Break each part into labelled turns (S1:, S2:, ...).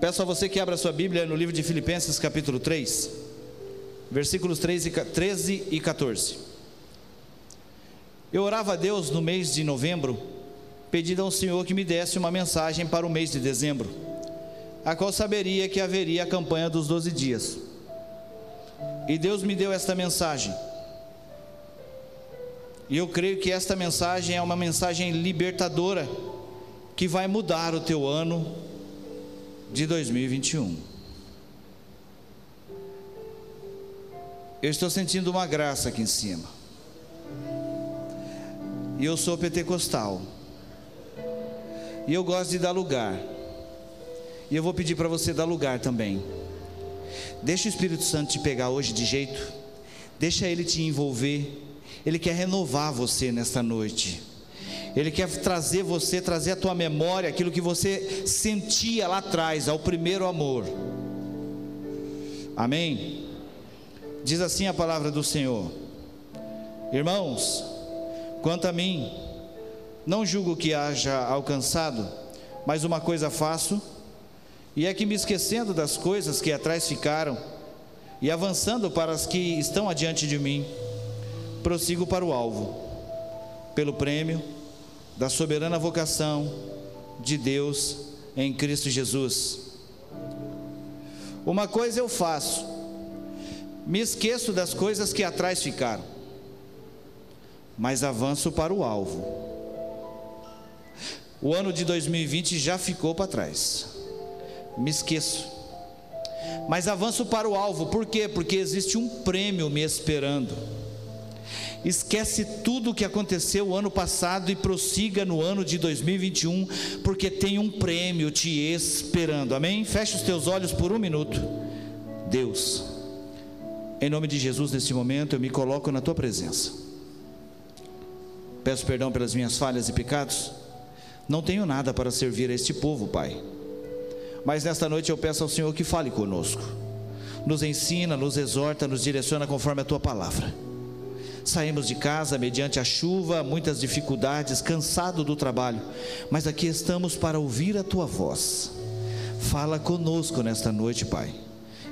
S1: Peço a você que abra sua Bíblia no livro de Filipenses, capítulo 3, versículos 13 e 14. Eu orava a Deus no mês de novembro, pedindo ao Senhor que me desse uma mensagem para o mês de dezembro, a qual saberia que haveria a campanha dos 12 dias. E Deus me deu esta mensagem. E eu creio que esta mensagem é uma mensagem libertadora que vai mudar o teu ano de 2021. Eu estou sentindo uma graça aqui em cima. E eu sou pentecostal. E eu gosto de dar lugar. E eu vou pedir para você dar lugar também. Deixa o Espírito Santo te pegar hoje de jeito. Deixa ele te envolver. Ele quer renovar você nesta noite. Ele quer trazer você, trazer a tua memória aquilo que você sentia lá atrás, ao primeiro amor. Amém? Diz assim a palavra do Senhor: Irmãos, quanto a mim, não julgo que haja alcançado, mas uma coisa faço, e é que me esquecendo das coisas que atrás ficaram, e avançando para as que estão adiante de mim, prossigo para o alvo, pelo prêmio da soberana vocação de Deus em Cristo Jesus. Uma coisa eu faço, me esqueço das coisas que atrás ficaram, mas avanço para o alvo. O ano de 2020 já ficou para trás, me esqueço, mas avanço para o alvo, por quê? Porque existe um prêmio me esperando Esquece tudo o que aconteceu o ano passado e prossiga no ano de 2021, porque tem um prêmio te esperando. Amém? Feche os teus olhos por um minuto. Deus, em nome de Jesus, nesse momento eu me coloco na tua presença. Peço perdão pelas minhas falhas e pecados. Não tenho nada para servir a este povo, Pai. Mas nesta noite eu peço ao Senhor que fale conosco. Nos ensina, nos exorta, nos direciona conforme a tua palavra Saímos de casa mediante a chuva, muitas dificuldades, cansado do trabalho, mas aqui estamos para ouvir a tua voz. Fala conosco nesta noite, Pai.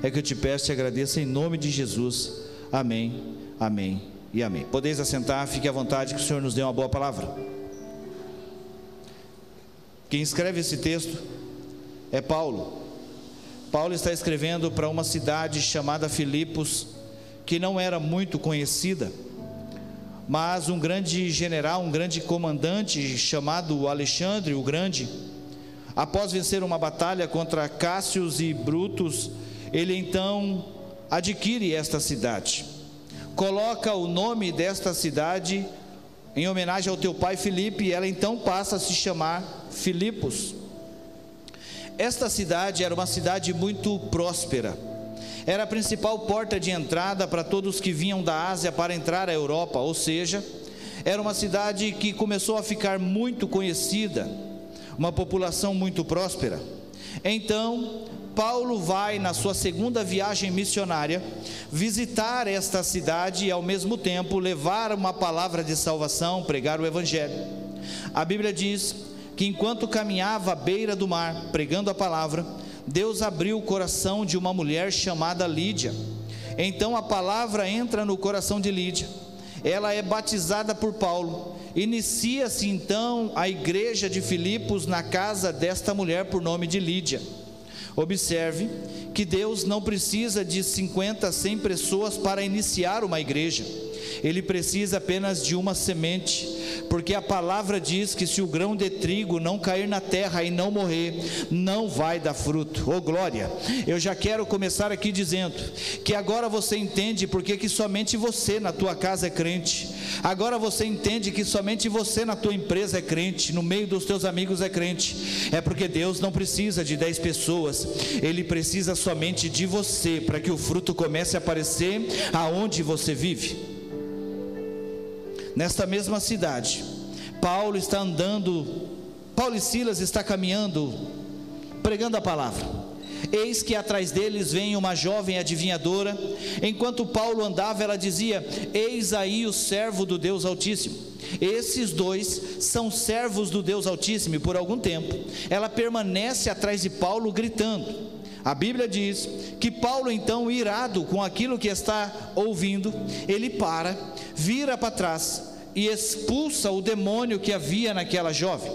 S1: É que eu te peço e agradeço em nome de Jesus. Amém, amém e amém. Podeis assentar, fique à vontade, que o Senhor nos dê uma boa palavra. Quem escreve esse texto é Paulo. Paulo está escrevendo para uma cidade chamada Filipos, que não era muito conhecida mas um grande general, um grande comandante chamado Alexandre o Grande, após vencer uma batalha contra Cássios e Brutus, ele então adquire esta cidade. Coloca o nome desta cidade em homenagem ao teu pai Filipe, e ela então passa a se chamar Filipos. Esta cidade era uma cidade muito próspera era a principal porta de entrada para todos que vinham da Ásia para entrar à Europa, ou seja, era uma cidade que começou a ficar muito conhecida, uma população muito próspera. Então, Paulo vai, na sua segunda viagem missionária, visitar esta cidade e, ao mesmo tempo, levar uma palavra de salvação, pregar o Evangelho. A Bíblia diz que, enquanto caminhava à beira do mar, pregando a palavra, Deus abriu o coração de uma mulher chamada Lídia. Então a palavra entra no coração de Lídia. Ela é batizada por Paulo. Inicia-se então a igreja de Filipos na casa desta mulher por nome de Lídia. Observe que Deus não precisa de 50, 100 pessoas para iniciar uma igreja. Ele precisa apenas de uma semente porque a palavra diz que se o grão de trigo não cair na terra e não morrer, não vai dar fruto. Oh glória! Eu já quero começar aqui dizendo que agora você entende porque que somente você na tua casa é crente. Agora você entende que somente você na tua empresa é crente, no meio dos teus amigos é crente. É porque Deus não precisa de dez pessoas, Ele precisa somente de você para que o fruto comece a aparecer aonde você vive nesta mesma cidade. Paulo está andando, Paulo e Silas está caminhando, pregando a palavra. Eis que atrás deles vem uma jovem adivinhadora. Enquanto Paulo andava, ela dizia: Eis aí o servo do Deus Altíssimo. Esses dois são servos do Deus Altíssimo e por algum tempo ela permanece atrás de Paulo gritando. A Bíblia diz que Paulo, então, irado com aquilo que está ouvindo, ele para, vira para trás e expulsa o demônio que havia naquela jovem.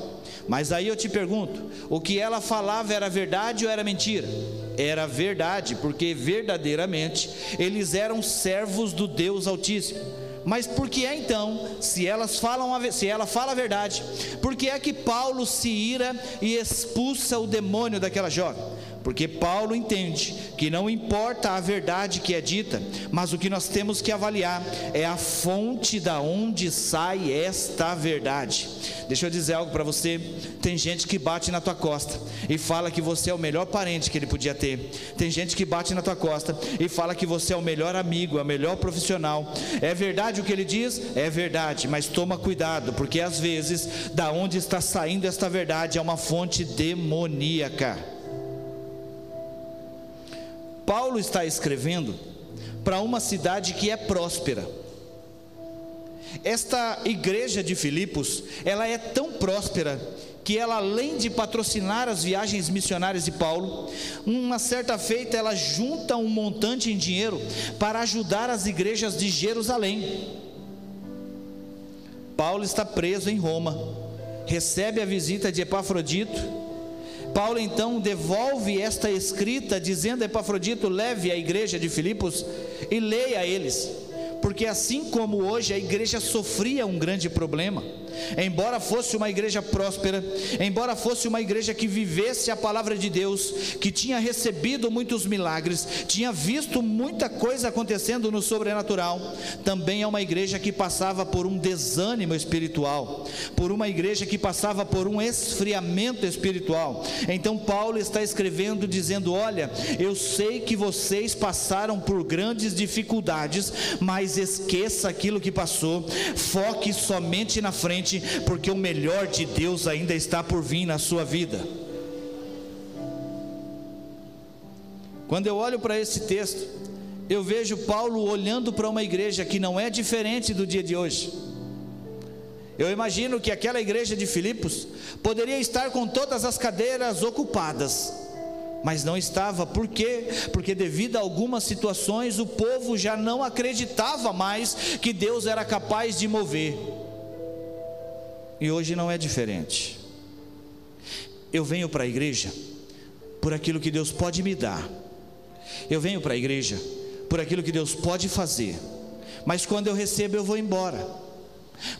S1: Mas aí eu te pergunto: o que ela falava era verdade ou era mentira? Era verdade, porque verdadeiramente eles eram servos do Deus Altíssimo. Mas por que é então, se elas falam a, se ela fala a verdade, por que é que Paulo se ira e expulsa o demônio daquela jovem? Porque Paulo entende que não importa a verdade que é dita, mas o que nós temos que avaliar é a fonte da onde sai esta verdade. Deixa eu dizer algo para você. Tem gente que bate na tua costa e fala que você é o melhor parente que ele podia ter. Tem gente que bate na tua costa e fala que você é o melhor amigo, é o melhor profissional. É verdade o que ele diz? É verdade, mas toma cuidado, porque às vezes da onde está saindo esta verdade é uma fonte demoníaca. Paulo está escrevendo para uma cidade que é próspera. Esta igreja de Filipos, ela é tão próspera que ela além de patrocinar as viagens missionárias de Paulo, uma certa feita ela junta um montante em dinheiro para ajudar as igrejas de Jerusalém. Paulo está preso em Roma, recebe a visita de Epafrodito, Paulo então devolve esta escrita, dizendo a Epafrodito: leve à igreja de Filipos e leia a eles, porque assim como hoje a igreja sofria um grande problema, embora fosse uma igreja próspera, embora fosse uma igreja que vivesse a palavra de Deus, que tinha recebido muitos milagres, tinha visto muita coisa acontecendo no sobrenatural, também é uma igreja que passava por um desânimo espiritual, por uma igreja que passava por um esfriamento espiritual. Então Paulo está escrevendo dizendo: "Olha, eu sei que vocês passaram por grandes dificuldades, mas esqueça aquilo que passou, foque somente na frente porque o melhor de Deus ainda está por vir na sua vida. Quando eu olho para esse texto, eu vejo Paulo olhando para uma igreja que não é diferente do dia de hoje. Eu imagino que aquela igreja de Filipos poderia estar com todas as cadeiras ocupadas, mas não estava, por quê? Porque devido a algumas situações o povo já não acreditava mais que Deus era capaz de mover. E hoje não é diferente. Eu venho para a igreja por aquilo que Deus pode me dar. Eu venho para a igreja por aquilo que Deus pode fazer. Mas quando eu recebo, eu vou embora.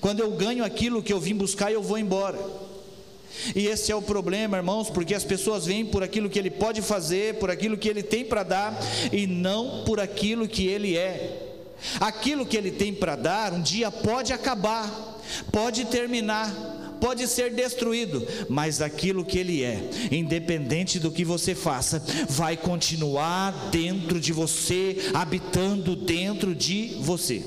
S1: Quando eu ganho aquilo que eu vim buscar, eu vou embora. E esse é o problema, irmãos, porque as pessoas vêm por aquilo que ele pode fazer, por aquilo que ele tem para dar, e não por aquilo que ele é. Aquilo que ele tem para dar, um dia pode acabar, pode terminar, pode ser destruído, mas aquilo que ele é, independente do que você faça, vai continuar dentro de você, habitando dentro de você.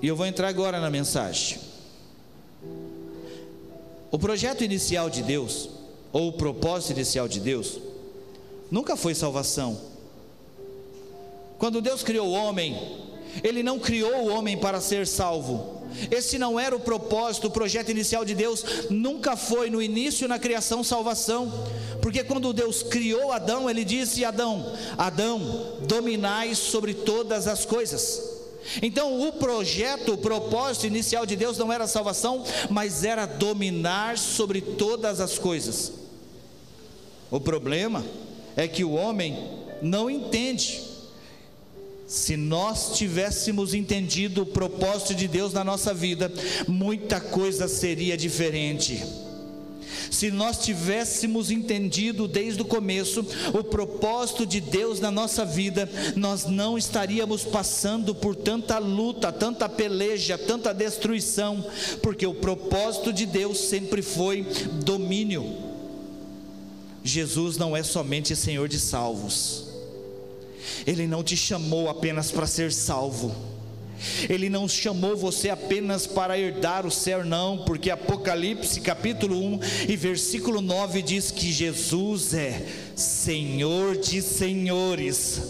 S1: E eu vou entrar agora na mensagem. O projeto inicial de Deus, ou o propósito inicial de Deus, nunca foi salvação. Quando Deus criou o homem, ele não criou o homem para ser salvo. Esse não era o propósito, o projeto inicial de Deus nunca foi no início na criação salvação, porque quando Deus criou Adão, ele disse: Adão, Adão, dominai sobre todas as coisas. Então, o projeto, o propósito inicial de Deus não era salvação, mas era dominar sobre todas as coisas. O problema é que o homem não entende se nós tivéssemos entendido o propósito de Deus na nossa vida, muita coisa seria diferente. Se nós tivéssemos entendido desde o começo o propósito de Deus na nossa vida, nós não estaríamos passando por tanta luta, tanta peleja, tanta destruição, porque o propósito de Deus sempre foi domínio. Jesus não é somente Senhor de salvos, ele não te chamou apenas para ser salvo, Ele não chamou você apenas para herdar o céu, não, porque Apocalipse capítulo 1 e versículo 9 diz que Jesus é Senhor de senhores.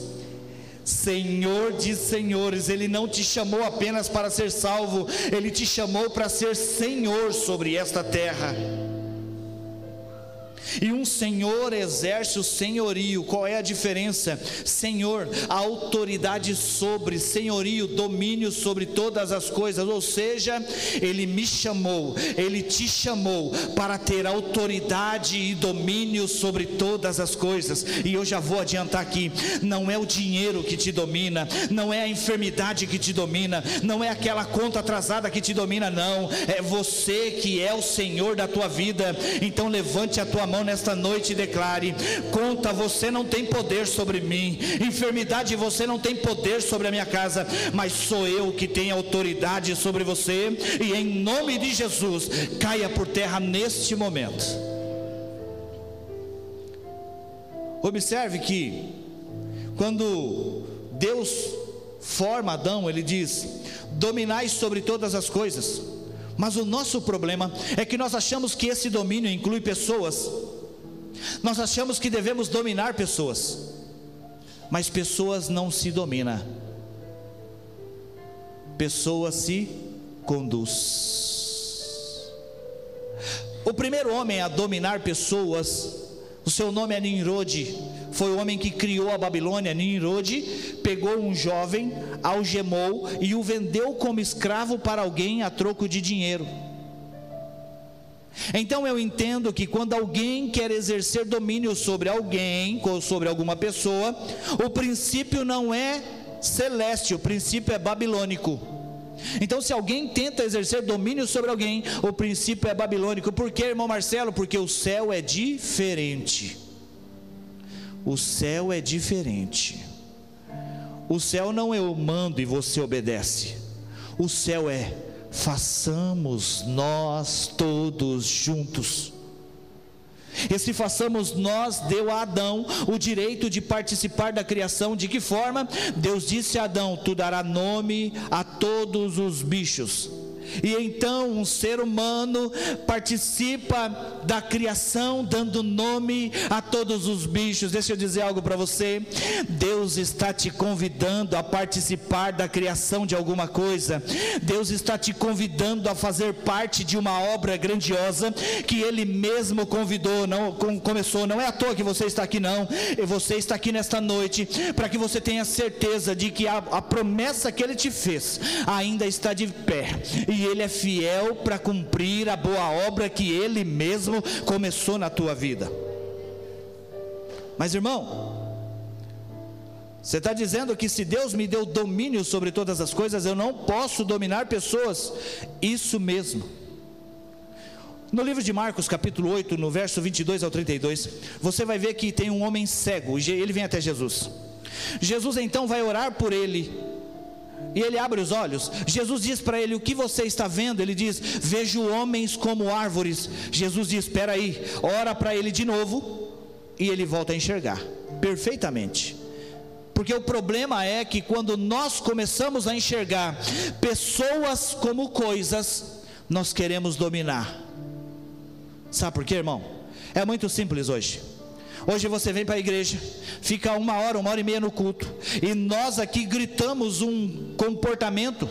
S1: Senhor de senhores, Ele não te chamou apenas para ser salvo, Ele te chamou para ser Senhor sobre esta terra. E um senhor exerce o senhorio. Qual é a diferença? Senhor, a autoridade sobre, senhorio, domínio sobre todas as coisas. Ou seja, ele me chamou, ele te chamou para ter autoridade e domínio sobre todas as coisas. E eu já vou adiantar aqui: não é o dinheiro que te domina, não é a enfermidade que te domina, não é aquela conta atrasada que te domina, não. É você que é o Senhor da tua vida. Então levante a tua mão nesta noite e declare: conta, você não tem poder sobre mim, enfermidade, você não tem poder sobre a minha casa, mas sou eu que tenho autoridade sobre você, e em nome de Jesus, caia por terra neste momento. Observe que, quando Deus forma Adão, ele diz: dominai sobre todas as coisas. Mas o nosso problema é que nós achamos que esse domínio inclui pessoas. Nós achamos que devemos dominar pessoas, mas pessoas não se domina. Pessoa se conduz. O primeiro homem a dominar pessoas, o seu nome é Nimrod, foi o homem que criou a Babilônia. Nimrod pegou um jovem, algemou e o vendeu como escravo para alguém a troco de dinheiro. Então eu entendo que quando alguém quer exercer domínio sobre alguém, ou sobre alguma pessoa, o princípio não é celeste, o princípio é babilônico. Então, se alguém tenta exercer domínio sobre alguém, o princípio é babilônico. Por quê, irmão Marcelo? Porque o céu é diferente. O céu é diferente. O céu não é eu mando e você obedece. O céu é façamos nós todos juntos. E se façamos nós, deu a Adão o direito de participar da criação. De que forma? Deus disse a Adão: Tu dará nome a todos os bichos e então um ser humano participa da criação, dando nome a todos os bichos. Deixa eu dizer algo para você. Deus está te convidando a participar da criação de alguma coisa. Deus está te convidando a fazer parte de uma obra grandiosa que Ele mesmo convidou, não começou. Não é à toa que você está aqui, não. E você está aqui nesta noite para que você tenha certeza de que a, a promessa que Ele te fez ainda está de pé. E e Ele é fiel para cumprir a boa obra que Ele mesmo começou na tua vida. Mas irmão, você está dizendo que se Deus me deu domínio sobre todas as coisas, eu não posso dominar pessoas? Isso mesmo. No livro de Marcos, capítulo 8, no verso 22 ao 32, você vai ver que tem um homem cego, ele vem até Jesus. Jesus então vai orar por ele, e ele abre os olhos. Jesus diz para ele: O que você está vendo? Ele diz: Vejo homens como árvores. Jesus diz: Espera aí, ora para ele de novo. E ele volta a enxergar perfeitamente. Porque o problema é que quando nós começamos a enxergar pessoas como coisas, nós queremos dominar. Sabe por quê, irmão? É muito simples hoje. Hoje você vem para a igreja, fica uma hora, uma hora e meia no culto, e nós aqui gritamos um comportamento.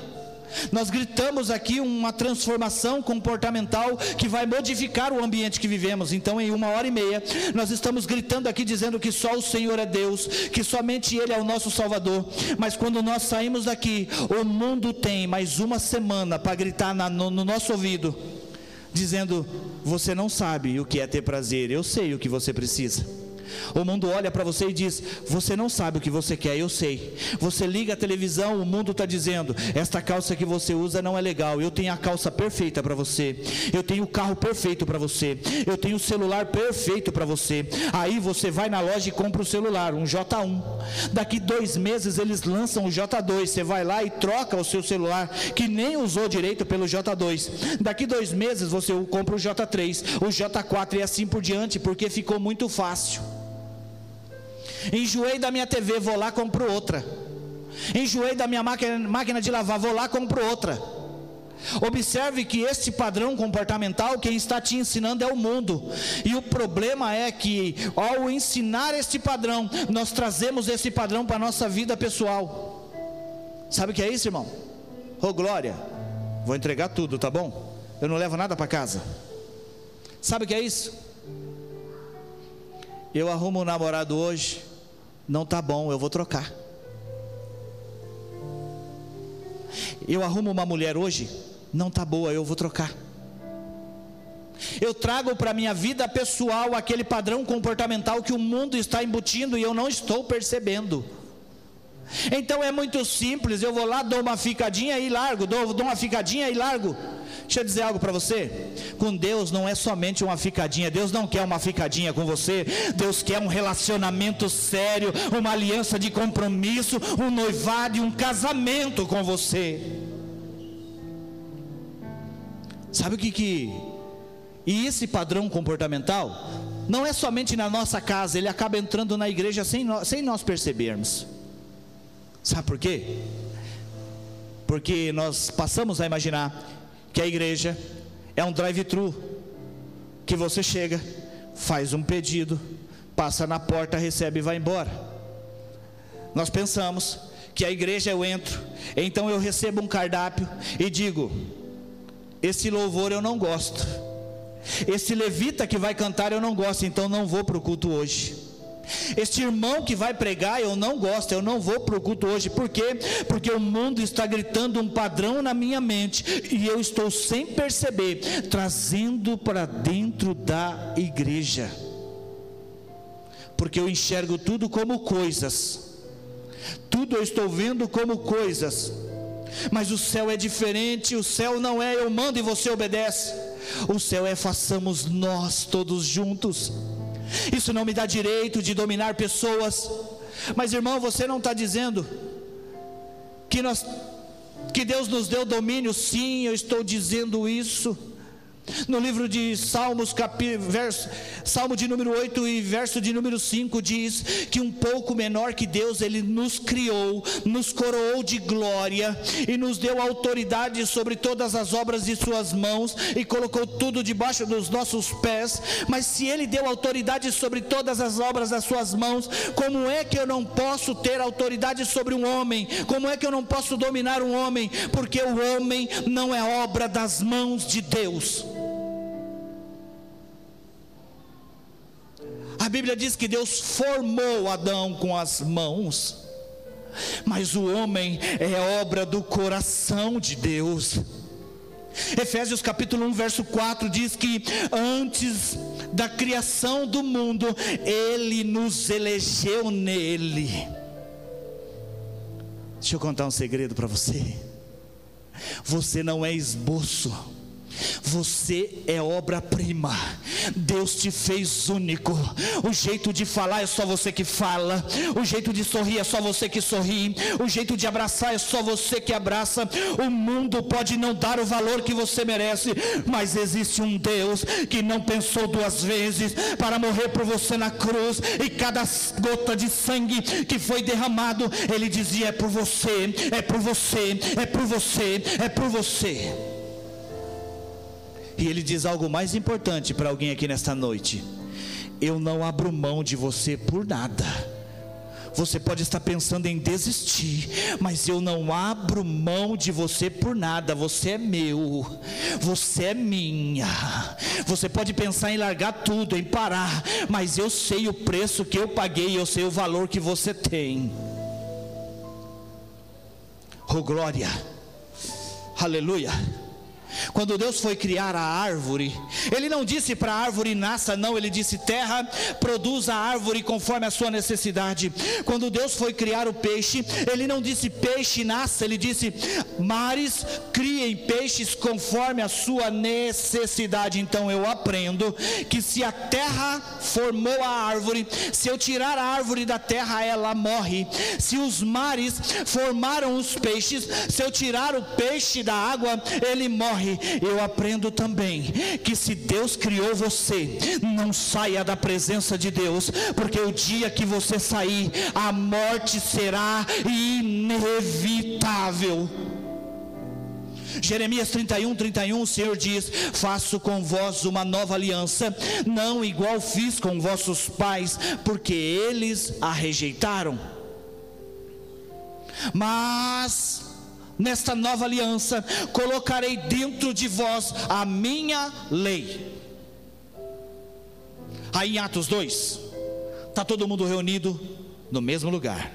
S1: Nós gritamos aqui uma transformação comportamental que vai modificar o ambiente que vivemos. Então, em uma hora e meia, nós estamos gritando aqui dizendo que só o Senhor é Deus, que somente Ele é o nosso Salvador. Mas quando nós saímos daqui, o mundo tem mais uma semana para gritar no nosso ouvido, dizendo: Você não sabe o que é ter prazer, eu sei o que você precisa. O mundo olha para você e diz: Você não sabe o que você quer, eu sei. Você liga a televisão, o mundo está dizendo: Esta calça que você usa não é legal. Eu tenho a calça perfeita para você. Eu tenho o carro perfeito para você. Eu tenho o celular perfeito para você. Aí você vai na loja e compra o celular, um J1. Daqui dois meses eles lançam o J2. Você vai lá e troca o seu celular, que nem usou direito pelo J2. Daqui dois meses você compra o J3, o J4 e assim por diante, porque ficou muito fácil. Enjoei da minha TV, vou lá compro outra. Enjoei da minha máquina, máquina de lavar, vou lá compro outra. Observe que este padrão comportamental, quem está te ensinando é o mundo. E o problema é que, ao ensinar este padrão, nós trazemos esse padrão para a nossa vida pessoal. Sabe o que é isso, irmão? Ô oh, glória, vou entregar tudo, tá bom? Eu não levo nada para casa. Sabe o que é isso? Eu arrumo um namorado hoje, não tá bom, eu vou trocar. Eu arrumo uma mulher hoje, não tá boa, eu vou trocar. Eu trago para minha vida pessoal aquele padrão comportamental que o mundo está embutindo e eu não estou percebendo. Então é muito simples, eu vou lá, dou uma ficadinha e largo, dou, dou uma ficadinha e largo. Deixa eu dizer algo para você. Com Deus não é somente uma ficadinha. Deus não quer uma ficadinha com você. Deus quer um relacionamento sério, uma aliança de compromisso, um noivado e um casamento com você. Sabe o que que e esse padrão comportamental não é somente na nossa casa, ele acaba entrando na igreja sem nós, sem nós percebermos. Sabe por quê? Porque nós passamos a imaginar que a igreja é um drive-thru, que você chega, faz um pedido, passa na porta, recebe e vai embora. Nós pensamos que a igreja eu entro, então eu recebo um cardápio e digo: esse louvor eu não gosto, esse levita que vai cantar eu não gosto, então não vou para o culto hoje. Este irmão que vai pregar, eu não gosto, eu não vou para o culto hoje. Por quê? Porque o mundo está gritando um padrão na minha mente e eu estou sem perceber, trazendo para dentro da igreja. Porque eu enxergo tudo como coisas, tudo eu estou vendo como coisas, mas o céu é diferente, o céu não é eu mando e você obedece, o céu é façamos nós todos juntos. Isso não me dá direito de dominar pessoas. Mas irmão, você não está dizendo que nós que Deus nos deu domínio, sim, eu estou dizendo isso. No livro de Salmos, capi, verso, Salmo de número 8 e verso de número 5 diz que um pouco menor que Deus, Ele nos criou, nos coroou de glória e nos deu autoridade sobre todas as obras de Suas mãos e colocou tudo debaixo dos nossos pés. Mas se Ele deu autoridade sobre todas as obras das Suas mãos, como é que eu não posso ter autoridade sobre um homem? Como é que eu não posso dominar um homem? Porque o homem não é obra das mãos de Deus. A Bíblia diz que Deus formou Adão com as mãos, mas o homem é obra do coração de Deus. Efésios capítulo 1, verso 4 diz que antes da criação do mundo, Ele nos elegeu nele. Deixa eu contar um segredo para você. Você não é esboço você é obra-prima. Deus te fez único. O jeito de falar é só você que fala. O jeito de sorrir é só você que sorri. O jeito de abraçar é só você que abraça. O mundo pode não dar o valor que você merece, mas existe um Deus que não pensou duas vezes para morrer por você na cruz. E cada gota de sangue que foi derramado, ele dizia: é por você, é por você, é por você, é por você. E ele diz algo mais importante para alguém aqui nesta noite: Eu não abro mão de você por nada. Você pode estar pensando em desistir, mas eu não abro mão de você por nada. Você é meu, você é minha. Você pode pensar em largar tudo, em parar, mas eu sei o preço que eu paguei, eu sei o valor que você tem. Oh glória, aleluia. Quando Deus foi criar a árvore, Ele não disse para a árvore nasça, não, Ele disse terra, produza a árvore conforme a sua necessidade. Quando Deus foi criar o peixe, Ele não disse peixe nasça, Ele disse mares criem peixes conforme a sua necessidade. Então eu aprendo que se a terra formou a árvore, se eu tirar a árvore da terra, ela morre. Se os mares formaram os peixes, se eu tirar o peixe da água, ele morre morre. 9, eu aprendo também que se Deus criou você, não saia da presença de Deus, porque o dia que você sair, a morte será inevitável. Jeremias 31, 31, o Senhor diz: Faço com vós uma nova aliança, não igual fiz com vossos pais, porque eles a rejeitaram. Mas nesta nova aliança colocarei dentro de vós a minha lei. Aí em Atos 2, está todo mundo reunido no mesmo lugar.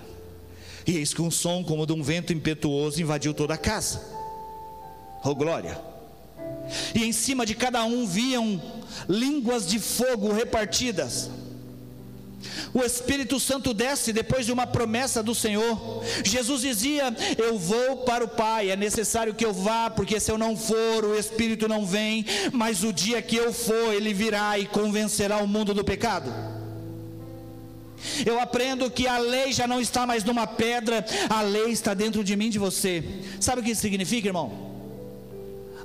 S1: E eis que um som como de um vento impetuoso invadiu toda a casa oh glória. E em cima de cada um viam línguas de fogo repartidas. O Espírito Santo desce depois de uma promessa do Senhor. Jesus dizia: Eu vou para o Pai, é necessário que eu vá, porque se eu não for, o Espírito não vem, mas o dia que eu for, ele virá e convencerá o mundo do pecado. Eu aprendo que a lei já não está mais numa pedra, a lei está dentro de mim, de você. Sabe o que isso significa, irmão?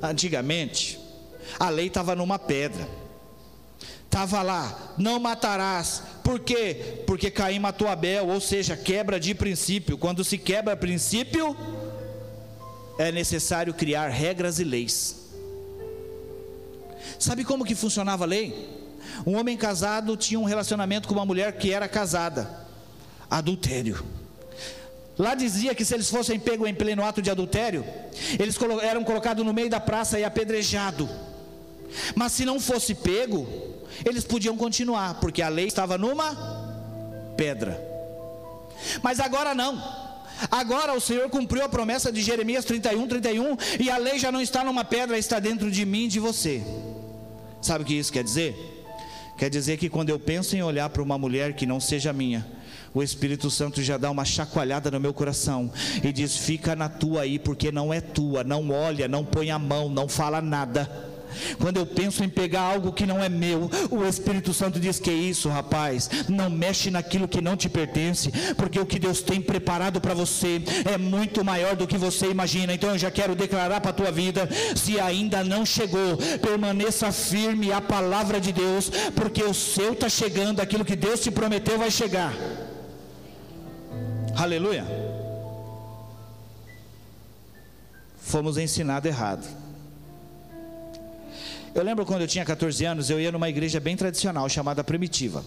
S1: Antigamente, a lei estava numa pedra. Estava lá, não matarás. Por quê? Porque Caim matou Abel, ou seja, quebra de princípio. Quando se quebra princípio, é necessário criar regras e leis. Sabe como que funcionava a lei? Um homem casado tinha um relacionamento com uma mulher que era casada. Adultério. Lá dizia que se eles fossem pegos em pleno ato de adultério, eles eram colocados no meio da praça e apedrejados. Mas se não fosse pego, eles podiam continuar, porque a lei estava numa pedra. Mas agora não. Agora o Senhor cumpriu a promessa de Jeremias 31, 31, e a lei já não está numa pedra, está dentro de mim e de você. Sabe o que isso quer dizer? Quer dizer que quando eu penso em olhar para uma mulher que não seja minha, o Espírito Santo já dá uma chacoalhada no meu coração e diz: fica na tua aí, porque não é tua, não olha, não põe a mão, não fala nada. Quando eu penso em pegar algo que não é meu, o Espírito Santo diz que é isso, rapaz. Não mexe naquilo que não te pertence, porque o que Deus tem preparado para você é muito maior do que você imagina. Então eu já quero declarar para a tua vida: se ainda não chegou, permaneça firme à palavra de Deus, porque o seu está chegando, aquilo que Deus te prometeu vai chegar. Aleluia. Fomos ensinados errado. Eu lembro quando eu tinha 14 anos, eu ia numa igreja bem tradicional chamada Primitiva.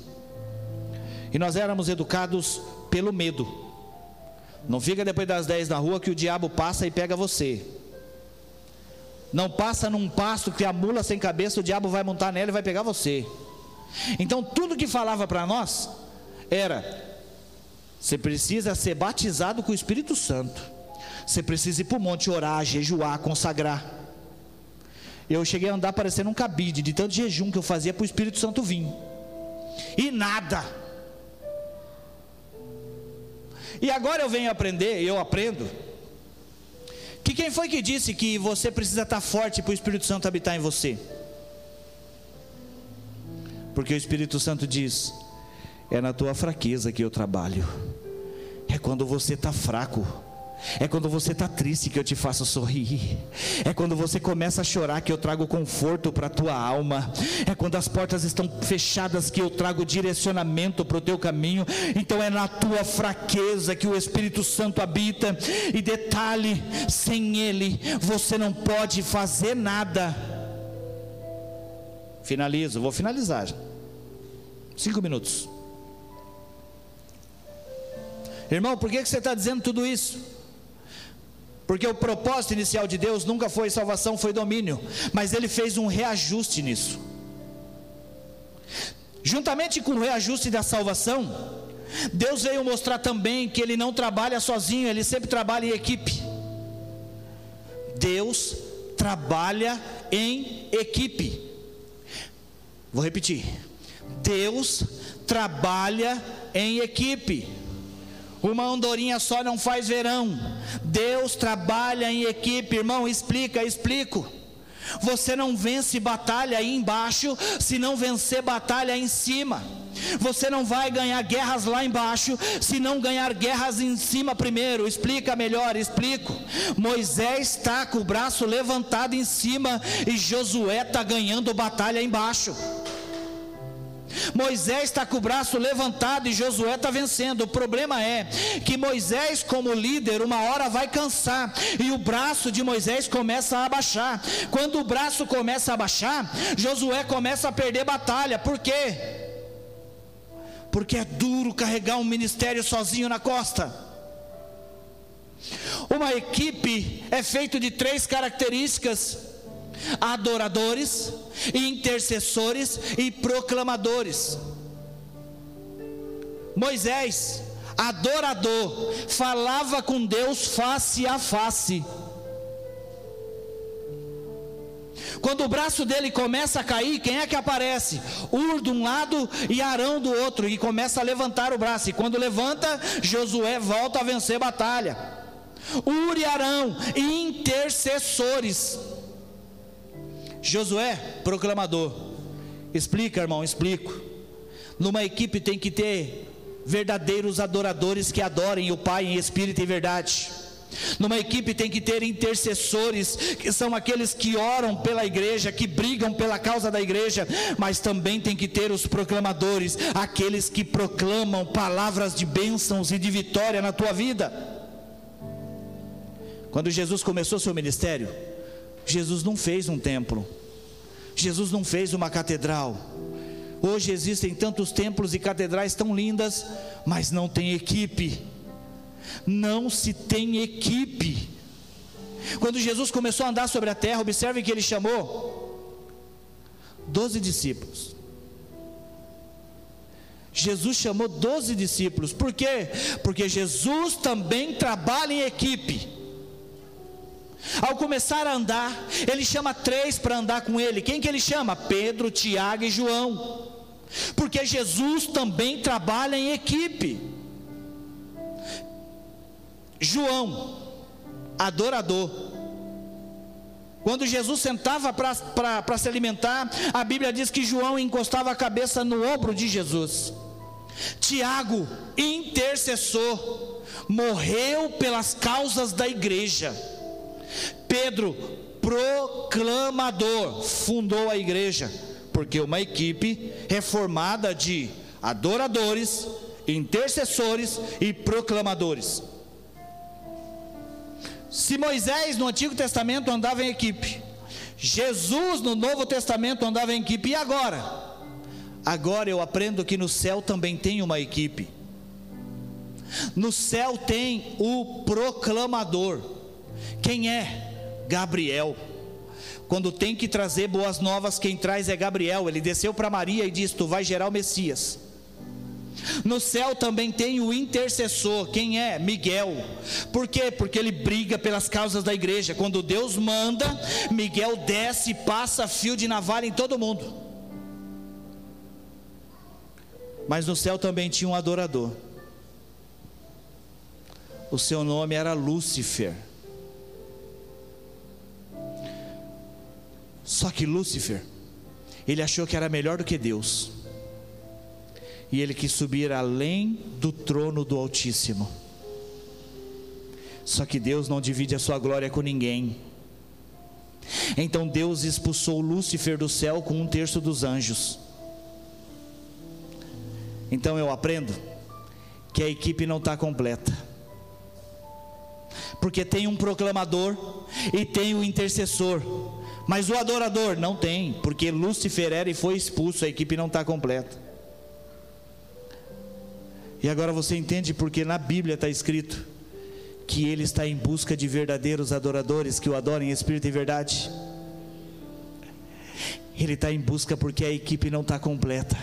S1: E nós éramos educados pelo medo. Não fica depois das 10 na rua que o diabo passa e pega você. Não passa num pasto que a mula sem cabeça, o diabo vai montar nela e vai pegar você. Então tudo que falava para nós era você precisa ser batizado com o Espírito Santo. Você precisa ir para o monte orar, jejuar, consagrar. Eu cheguei a andar parecendo um cabide de tanto jejum que eu fazia para o Espírito Santo vir. E nada. E agora eu venho aprender, eu aprendo, que quem foi que disse que você precisa estar forte para o Espírito Santo habitar em você? Porque o Espírito Santo diz: é na tua fraqueza que eu trabalho. É quando você está fraco. É quando você está triste que eu te faço sorrir. É quando você começa a chorar que eu trago conforto para a tua alma. É quando as portas estão fechadas que eu trago direcionamento para o teu caminho. Então é na tua fraqueza que o Espírito Santo habita. E detalhe: sem Ele você não pode fazer nada. Finalizo, vou finalizar. Cinco minutos. Irmão, por que você está dizendo tudo isso? Porque o propósito inicial de Deus nunca foi salvação, foi domínio. Mas Ele fez um reajuste nisso. Juntamente com o reajuste da salvação, Deus veio mostrar também que Ele não trabalha sozinho, Ele sempre trabalha em equipe. Deus trabalha em equipe. Vou repetir. Deus trabalha em equipe. Uma andorinha só não faz verão. Deus trabalha em equipe, irmão. Explica, explico. Você não vence batalha aí embaixo se não vencer batalha aí em cima. Você não vai ganhar guerras lá embaixo se não ganhar guerras em cima primeiro. Explica melhor, explico. Moisés está com o braço levantado em cima e Josué está ganhando batalha embaixo. Moisés está com o braço levantado e Josué está vencendo. O problema é que Moisés, como líder, uma hora vai cansar e o braço de Moisés começa a abaixar. Quando o braço começa a abaixar, Josué começa a perder batalha. Por quê? Porque é duro carregar um ministério sozinho na costa. Uma equipe é feita de três características: adoradores, intercessores e proclamadores. Moisés, adorador, falava com Deus face a face. Quando o braço dele começa a cair, quem é que aparece? Ur de um lado e Arão do outro, e começa a levantar o braço. E quando levanta, Josué volta a vencer batalha. Ur e Arão, intercessores. Josué, proclamador. Explica, irmão, explico. Numa equipe tem que ter verdadeiros adoradores que adorem o Pai em espírito e verdade. Numa equipe tem que ter intercessores, que são aqueles que oram pela igreja, que brigam pela causa da igreja, mas também tem que ter os proclamadores, aqueles que proclamam palavras de bênçãos e de vitória na tua vida. Quando Jesus começou seu ministério, Jesus não fez um templo, Jesus não fez uma catedral. Hoje existem tantos templos e catedrais tão lindas, mas não tem equipe. Não se tem equipe. Quando Jesus começou a andar sobre a terra, observe que ele chamou doze discípulos. Jesus chamou doze discípulos, por quê? Porque Jesus também trabalha em equipe. Ao começar a andar, ele chama três para andar com ele. Quem que ele chama? Pedro, Tiago e João. Porque Jesus também trabalha em equipe. João, adorador. Quando Jesus sentava para se alimentar, a Bíblia diz que João encostava a cabeça no ombro de Jesus. Tiago, intercessor, morreu pelas causas da igreja. Pedro, proclamador, fundou a igreja, porque uma equipe é formada de adoradores, intercessores e proclamadores. Se Moisés no Antigo Testamento andava em equipe, Jesus no Novo Testamento andava em equipe, e agora? Agora eu aprendo que no céu também tem uma equipe. No céu tem o proclamador. Quem é? Gabriel. Quando tem que trazer boas novas, quem traz é Gabriel. Ele desceu para Maria e disse: Tu vai gerar o Messias. No céu também tem o intercessor, quem é? Miguel. Por quê? Porque ele briga pelas causas da igreja. Quando Deus manda, Miguel desce e passa fio de navalha em todo mundo. Mas no céu também tinha um adorador. O seu nome era Lúcifer. Só que Lúcifer, ele achou que era melhor do que Deus. E ele quis subir além do trono do Altíssimo. Só que Deus não divide a sua glória com ninguém. Então Deus expulsou Lúcifer do céu com um terço dos anjos. Então eu aprendo que a equipe não está completa. Porque tem um proclamador e tem um intercessor mas o adorador não tem, porque Lúcifer era e foi expulso, a equipe não está completa. E agora você entende porque na Bíblia está escrito que ele está em busca de verdadeiros adoradores que o adorem em espírito e verdade. Ele está em busca porque a equipe não está completa.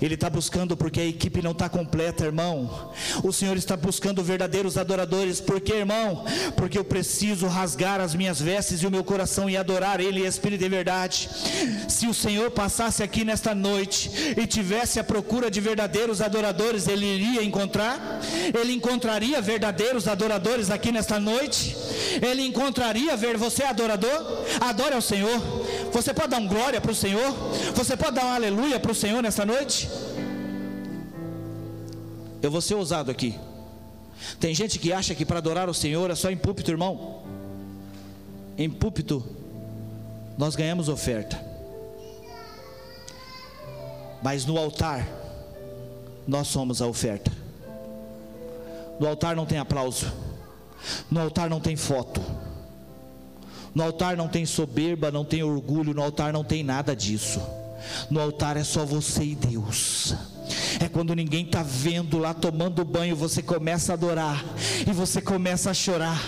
S1: Ele está buscando porque a equipe não está completa, irmão. O Senhor está buscando verdadeiros adoradores, porque, irmão, porque eu preciso rasgar as minhas vestes e o meu coração e adorar Ele espírito e verdade. Se o Senhor passasse aqui nesta noite e tivesse a procura de verdadeiros adoradores, Ele iria encontrar? Ele encontraria verdadeiros adoradores aqui nesta noite? Ele encontraria ver você adorador? Adore ao Senhor Você pode dar um glória para o Senhor? Você pode dar um aleluia para o Senhor nessa noite? Eu vou ser ousado aqui. Tem gente que acha que para adorar o Senhor é só em púlpito, irmão. Em púlpito, nós ganhamos oferta. Mas no altar, nós somos a oferta. No altar não tem aplauso. No altar não tem foto. No altar não tem soberba, não tem orgulho, no altar não tem nada disso. No altar é só você e Deus. É quando ninguém está vendo lá tomando banho, você começa a adorar e você começa a chorar.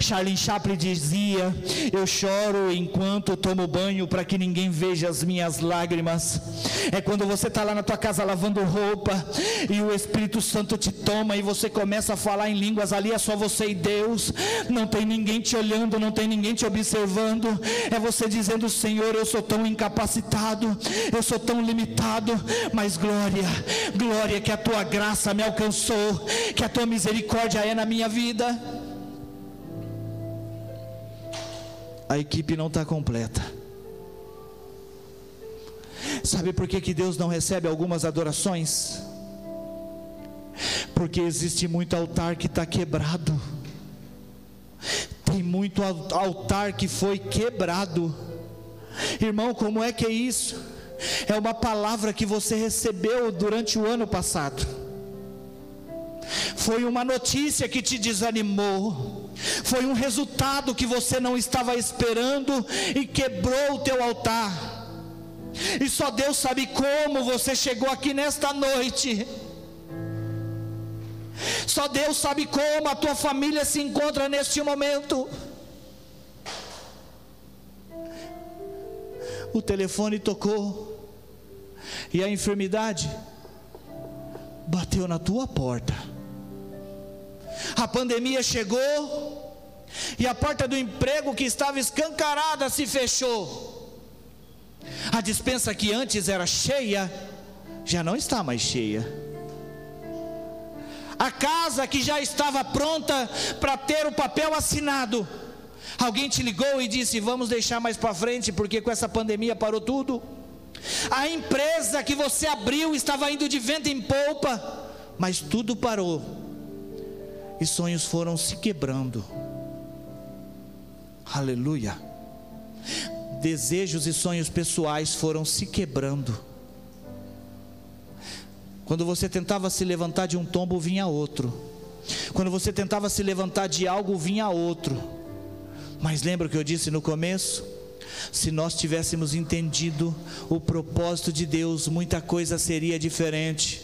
S1: Charlie Chaplin dizia: Eu choro enquanto tomo banho para que ninguém veja as minhas lágrimas. É quando você está lá na tua casa lavando roupa e o Espírito Santo te toma e você começa a falar em línguas. Ali é só você e Deus. Não tem ninguém te olhando, não tem ninguém te observando. É você dizendo: Senhor, eu sou tão incapacitado, eu sou tão limitado, mas glória, glória que a tua graça me alcançou, que a tua misericórdia é na minha vida. A equipe não está completa. Sabe por que, que Deus não recebe algumas adorações? Porque existe muito altar que está quebrado. Tem muito altar que foi quebrado. Irmão, como é que é isso? É uma palavra que você recebeu durante o ano passado. Foi uma notícia que te desanimou. Foi um resultado que você não estava esperando e quebrou o teu altar. E só Deus sabe como você chegou aqui nesta noite. Só Deus sabe como a tua família se encontra neste momento. O telefone tocou e a enfermidade bateu na tua porta. A pandemia chegou e a porta do emprego que estava escancarada se fechou. A dispensa que antes era cheia, já não está mais cheia. A casa que já estava pronta para ter o papel assinado, alguém te ligou e disse: Vamos deixar mais para frente, porque com essa pandemia parou tudo. A empresa que você abriu estava indo de vento em polpa, mas tudo parou, e sonhos foram se quebrando. Aleluia. Desejos e sonhos pessoais foram se quebrando. Quando você tentava se levantar de um tombo, vinha outro. Quando você tentava se levantar de algo, vinha outro. Mas lembra o que eu disse no começo? Se nós tivéssemos entendido o propósito de Deus, muita coisa seria diferente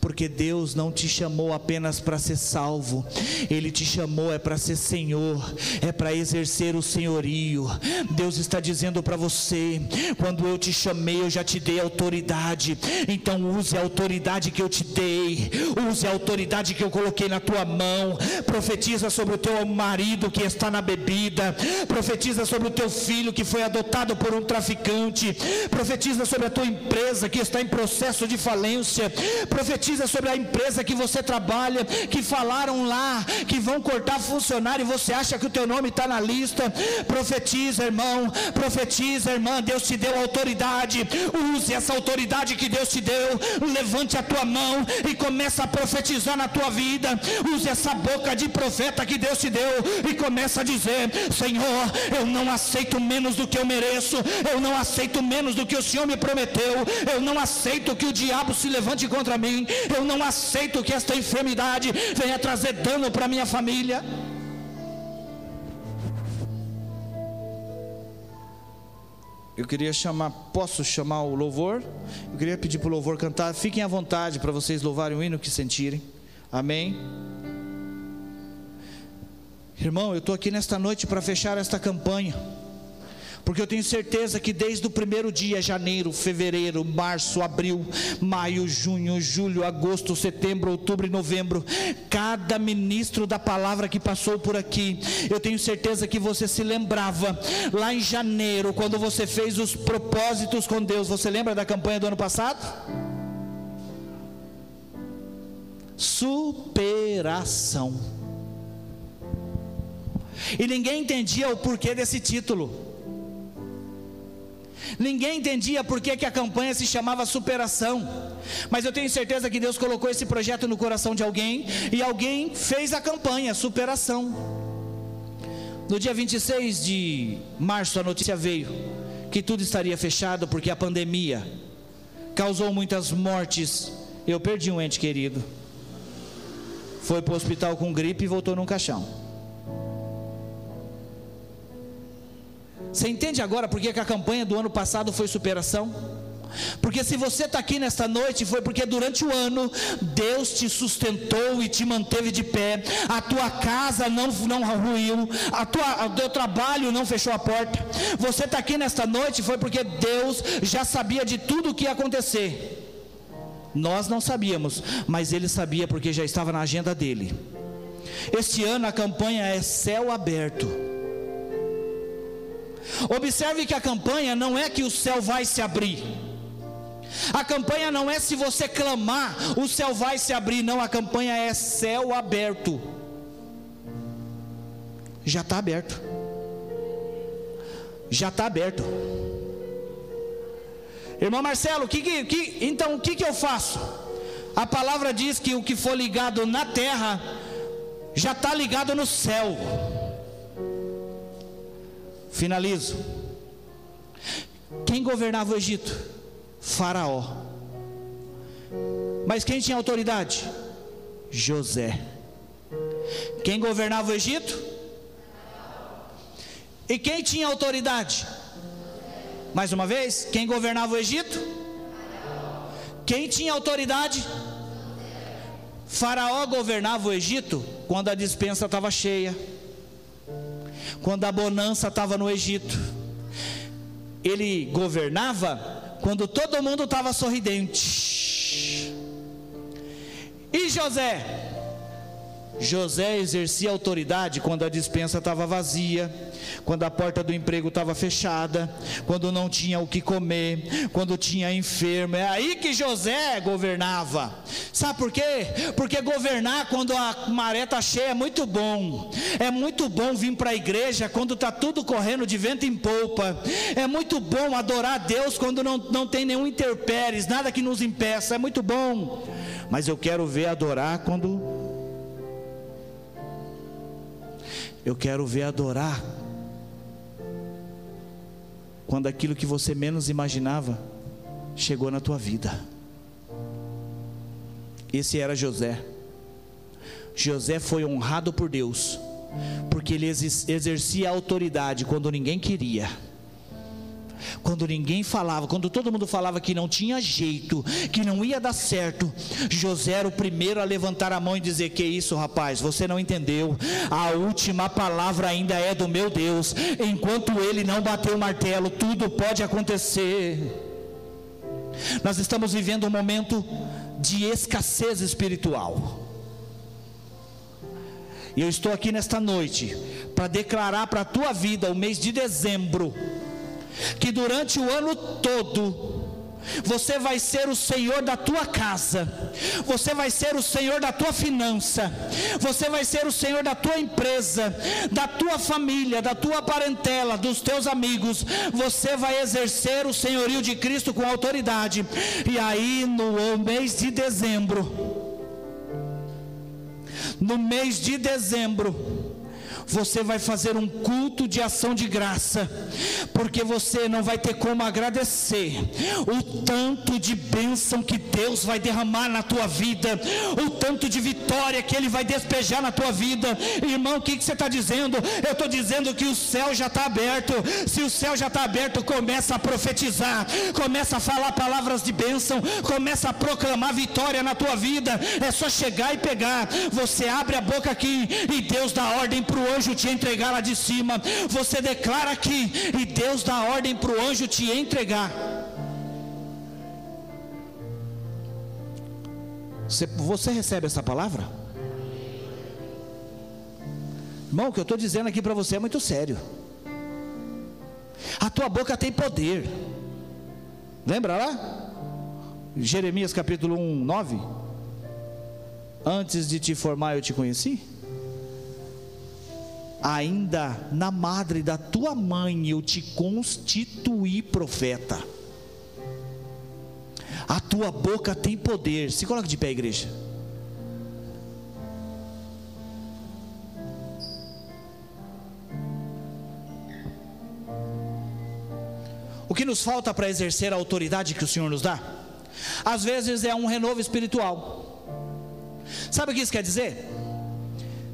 S1: porque Deus não te chamou apenas para ser salvo, Ele te chamou é para ser Senhor, é para exercer o senhorio. Deus está dizendo para você: quando eu te chamei, eu já te dei autoridade, então use a autoridade que eu te dei, use a autoridade que eu coloquei na tua mão. Profetiza sobre o teu marido que está na bebida, profetiza sobre o teu filho que foi adotado por um traficante, profetiza sobre a tua empresa que está em processo de falência Profetiza sobre a empresa que você trabalha, que falaram lá que vão cortar funcionário e você acha que o teu nome está na lista. Profetiza, irmão. Profetiza, irmã. Deus te deu autoridade. Use essa autoridade que Deus te deu. Levante a tua mão e começa a profetizar na tua vida. Use essa boca de profeta que Deus te deu e começa a dizer: Senhor, eu não aceito menos do que eu mereço. Eu não aceito menos do que o Senhor me prometeu. Eu não aceito que o diabo se levante contra mim. Eu não aceito que esta enfermidade venha trazer dano para minha família. Eu queria chamar, posso chamar o louvor? Eu queria pedir para o louvor cantar. Fiquem à vontade para vocês louvarem o hino que sentirem. Amém. Irmão, eu estou aqui nesta noite para fechar esta campanha porque eu tenho certeza que desde o primeiro dia, janeiro, fevereiro, março, abril, maio, junho, julho, agosto, setembro, outubro e novembro, cada ministro da palavra que passou por aqui, eu tenho certeza que você se lembrava, lá em janeiro, quando você fez os propósitos com Deus, você lembra da campanha do ano passado? Superação. E ninguém entendia o porquê desse título. Ninguém entendia por que, que a campanha se chamava superação. Mas eu tenho certeza que Deus colocou esse projeto no coração de alguém e alguém fez a campanha superação. No dia 26 de março a notícia veio que tudo estaria fechado porque a pandemia causou muitas mortes. Eu perdi um ente querido. Foi para o hospital com gripe e voltou num caixão. Você entende agora por que a campanha do ano passado foi superação? Porque se você está aqui nesta noite, foi porque durante o ano Deus te sustentou e te manteve de pé, a tua casa não, não ruiu, a tua, o teu trabalho não fechou a porta. Você está aqui nesta noite, foi porque Deus já sabia de tudo o que ia acontecer. Nós não sabíamos, mas Ele sabia porque já estava na agenda dele. Este ano a campanha é céu aberto. Observe que a campanha não é que o céu vai se abrir. A campanha não é se você clamar, o céu vai se abrir. Não, a campanha é céu aberto. Já está aberto. Já está aberto. Irmão Marcelo, que, que, que, então o que, que eu faço? A palavra diz que o que for ligado na terra já está ligado no céu. Finalizo. Quem governava o Egito? Faraó. Mas quem tinha autoridade? José. Quem governava o Egito? E quem tinha autoridade? Mais uma vez, quem governava o Egito? Quem tinha autoridade? Faraó governava o Egito quando a dispensa estava cheia quando a bonança estava no Egito. Ele governava quando todo mundo estava sorridente. E José? José exercia autoridade quando a dispensa estava vazia, quando a porta do emprego estava fechada, quando não tinha o que comer, quando tinha enfermo. É aí que José governava. Sabe por quê? Porque governar quando a maré está cheia é muito bom. É muito bom vir para a igreja quando está tudo correndo de vento em polpa. É muito bom adorar a Deus quando não, não tem nenhum interpéries, nada que nos impeça. É muito bom. Mas eu quero ver adorar quando Eu quero ver adorar. Quando aquilo que você menos imaginava chegou na tua vida. Esse era José. José foi honrado por Deus, porque ele exercia autoridade quando ninguém queria quando ninguém falava, quando todo mundo falava que não tinha jeito, que não ia dar certo, José era o primeiro a levantar a mão e dizer: Que isso, rapaz, você não entendeu. A última palavra ainda é do meu Deus. Enquanto ele não bateu o martelo, tudo pode acontecer. Nós estamos vivendo um momento de escassez espiritual. E eu estou aqui nesta noite para declarar para a tua vida o mês de dezembro que durante o ano todo você vai ser o senhor da tua casa, você vai ser o senhor da tua finança, você vai ser o senhor da tua empresa, da tua família, da tua parentela, dos teus amigos. Você vai exercer o senhorio de Cristo com autoridade. E aí, no mês de dezembro, no mês de dezembro, você vai fazer um culto de ação de graça, porque você não vai ter como agradecer o tanto de bênção que Deus vai derramar na tua vida, o tanto de vitória que Ele vai despejar na tua vida. Irmão, o que, que você está dizendo? Eu estou dizendo que o céu já está aberto. Se o céu já está aberto, começa a profetizar, começa a falar palavras de bênção, começa a proclamar vitória na tua vida. É só chegar e pegar. Você abre a boca aqui e Deus dá ordem para o anjo anjo te entregar lá de cima. Você declara aqui e Deus dá ordem para o anjo te entregar. Você, você recebe essa palavra? Irmão, o que eu estou dizendo aqui para você é muito sério. A tua boca tem poder. Lembra lá? Jeremias capítulo 1, 9. Antes de te formar eu te conheci. Ainda na madre da tua mãe eu te constituí profeta. A tua boca tem poder. Se coloca de pé, igreja. O que nos falta para exercer a autoridade que o Senhor nos dá? Às vezes é um renovo espiritual. Sabe o que isso quer dizer?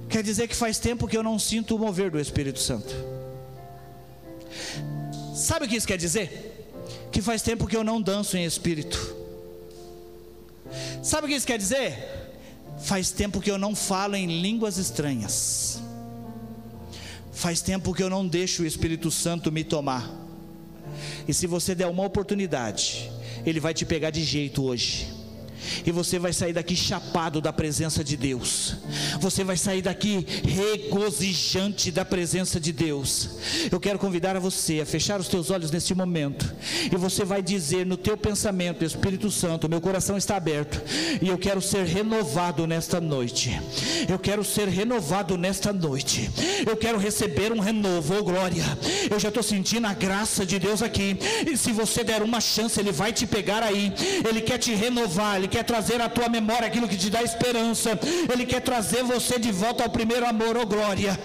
S1: Quer dizer que faz tempo que eu não sinto o mover do Espírito Santo. Sabe o que isso quer dizer? Que faz tempo que eu não danço em espírito. Sabe o que isso quer dizer? Faz tempo que eu não falo em línguas estranhas. Faz tempo que eu não deixo o Espírito Santo me tomar. E se você der uma oportunidade, Ele vai te pegar de jeito hoje e você vai sair daqui chapado da presença de Deus. Você vai sair daqui regozijante da presença de Deus. Eu quero convidar a você a fechar os teus olhos neste momento e você vai dizer no teu pensamento, Espírito Santo, meu coração está aberto e eu quero ser renovado nesta noite. Eu quero ser renovado nesta noite. Eu quero receber um renovo, oh glória. Eu já estou sentindo a graça de Deus aqui. E se você der uma chance, Ele vai te pegar aí. Ele quer te renovar, Ele quer trazer à tua memória aquilo que te dá esperança. Ele quer trazer você de volta ao primeiro amor, oh glória.